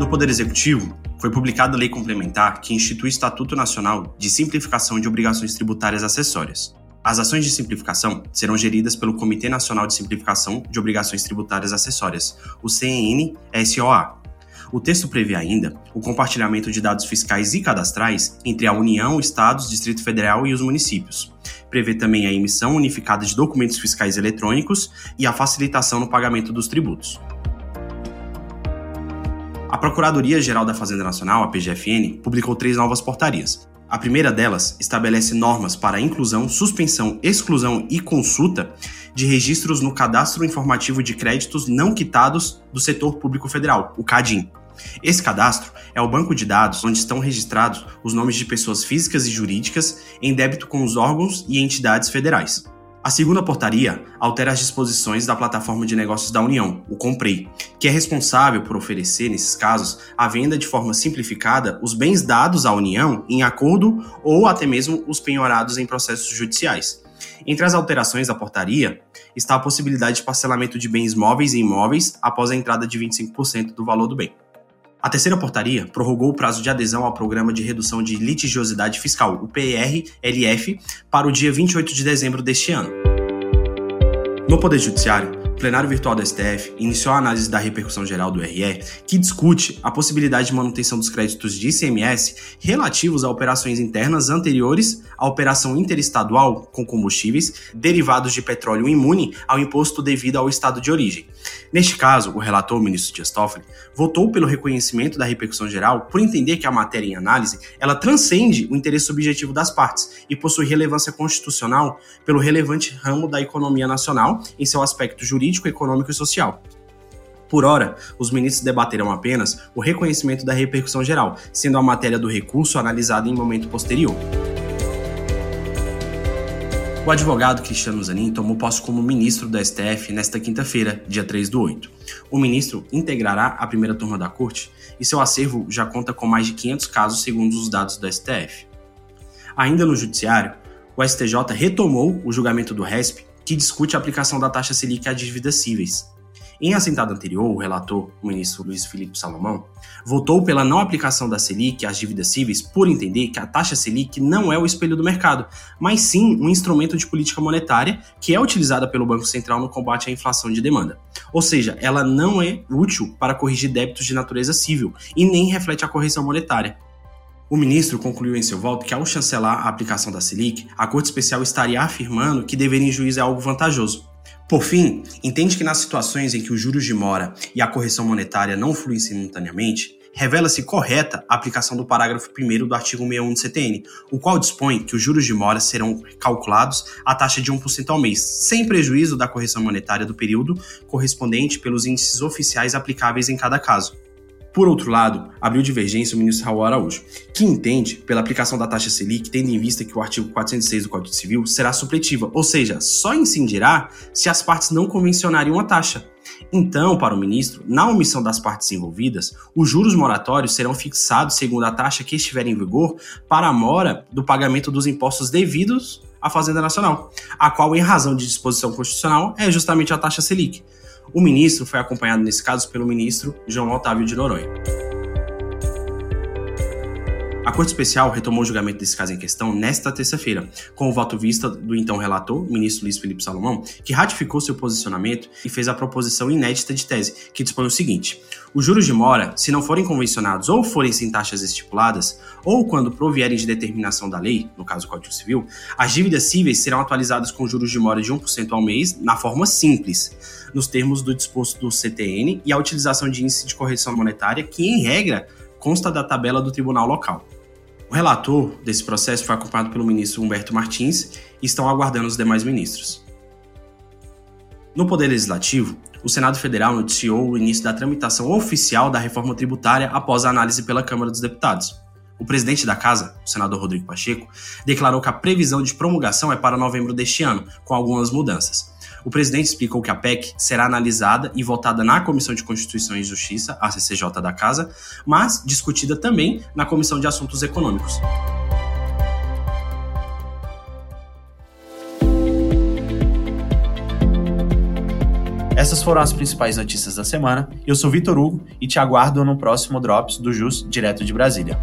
No Poder Executivo, foi publicada a Lei Complementar que institui o Estatuto Nacional de Simplificação de Obrigações Tributárias Acessórias. As ações de simplificação serão geridas pelo Comitê Nacional de Simplificação de Obrigações Tributárias Acessórias, o CNSOA. O texto prevê ainda o compartilhamento de dados fiscais e cadastrais entre a União, Estados, Distrito Federal e os municípios. Prevê também a emissão unificada de documentos fiscais eletrônicos e a facilitação no pagamento dos tributos. A Procuradoria-Geral da Fazenda Nacional, a PGFN, publicou três novas portarias. A primeira delas estabelece normas para a inclusão, suspensão, exclusão e consulta de registros no Cadastro Informativo de Créditos Não Quitados do Setor Público Federal, o CADIM. Esse cadastro é o banco de dados onde estão registrados os nomes de pessoas físicas e jurídicas em débito com os órgãos e entidades federais. A segunda portaria altera as disposições da plataforma de negócios da União, o Comprei, que é responsável por oferecer, nesses casos, a venda de forma simplificada os bens dados à União em acordo ou até mesmo os penhorados em processos judiciais. Entre as alterações da portaria está a possibilidade de parcelamento de bens móveis e imóveis após a entrada de 25% do valor do bem. A terceira portaria prorrogou o prazo de adesão ao Programa de Redução de Litigiosidade Fiscal, o PRLF, para o dia 28 de dezembro deste ano. No Poder Judiciário, plenário virtual do STF iniciou a análise da repercussão geral do RE, que discute a possibilidade de manutenção dos créditos de ICMS relativos a operações internas anteriores à operação interestadual com combustíveis derivados de petróleo imune ao imposto devido ao estado de origem. Neste caso, o relator, o ministro Dias Toffoli, votou pelo reconhecimento da repercussão geral por entender que a matéria em análise ela transcende o interesse subjetivo das partes e possui relevância constitucional pelo relevante ramo da economia nacional em seu aspecto jurídico político, econômico e social. Por hora, os ministros debaterão apenas o reconhecimento da repercussão geral, sendo a matéria do recurso analisada em momento posterior. O advogado Cristiano Zanin tomou posse como ministro do STF nesta quinta-feira, dia 3 do 8. O ministro integrará a primeira turma da corte e seu acervo já conta com mais de 500 casos, segundo os dados do STF. Ainda no judiciário, o STJ retomou o julgamento do RESP que discute a aplicação da taxa Selic a dívidas cíveis. Em assentado anterior, o relator, o ministro Luiz Felipe Salomão, votou pela não aplicação da Selic às dívidas cíveis por entender que a taxa Selic não é o espelho do mercado, mas sim um instrumento de política monetária que é utilizada pelo Banco Central no combate à inflação de demanda. Ou seja, ela não é útil para corrigir débitos de natureza civil e nem reflete a correção monetária. O ministro concluiu em seu voto que, ao chancelar a aplicação da Selic, a Corte Especial estaria afirmando que dever em juízo é algo vantajoso. Por fim, entende que nas situações em que os juros de mora e a correção monetária não fluem simultaneamente, revela-se correta a aplicação do parágrafo 1 do artigo 61 do CTN, o qual dispõe que os juros de mora serão calculados à taxa de 1% ao mês, sem prejuízo da correção monetária do período correspondente pelos índices oficiais aplicáveis em cada caso. Por outro lado, abriu divergência o ministro Raul Araújo, que entende, pela aplicação da taxa Selic, tendo em vista que o artigo 406 do Código Civil será supletiva, ou seja, só incidirá se as partes não convencionarem uma taxa. Então, para o ministro, na omissão das partes envolvidas, os juros moratórios serão fixados segundo a taxa que estiver em vigor para a mora do pagamento dos impostos devidos à Fazenda Nacional, a qual, em razão de disposição constitucional, é justamente a taxa Selic. O ministro foi acompanhado, nesse caso, pelo ministro João Otávio de Noronha. A Corte Especial retomou o julgamento desse caso em questão nesta terça-feira, com o voto vista do então relator, ministro Luiz Felipe Salomão, que ratificou seu posicionamento e fez a proposição inédita de tese, que dispõe o seguinte: os juros de mora, se não forem convencionados ou forem sem taxas estipuladas, ou quando provierem de determinação da lei, no caso do Código Civil, as dívidas cíveis serão atualizadas com juros de mora de 1% ao mês, na forma simples, nos termos do disposto do CTN e a utilização de índice de correção monetária, que, em regra, consta da tabela do tribunal local. O relator desse processo foi acompanhado pelo ministro Humberto Martins e estão aguardando os demais ministros. No Poder Legislativo, o Senado Federal noticiou o início da tramitação oficial da reforma tributária após a análise pela Câmara dos Deputados. O presidente da casa, o senador Rodrigo Pacheco, declarou que a previsão de promulgação é para novembro deste ano, com algumas mudanças. O presidente explicou que a PEC será analisada e votada na Comissão de Constituição e Justiça, a CCJ da Casa, mas discutida também na Comissão de Assuntos Econômicos. Essas foram as principais notícias da semana. Eu sou Vitor Hugo e te aguardo no próximo Drops do JUS, direto de Brasília.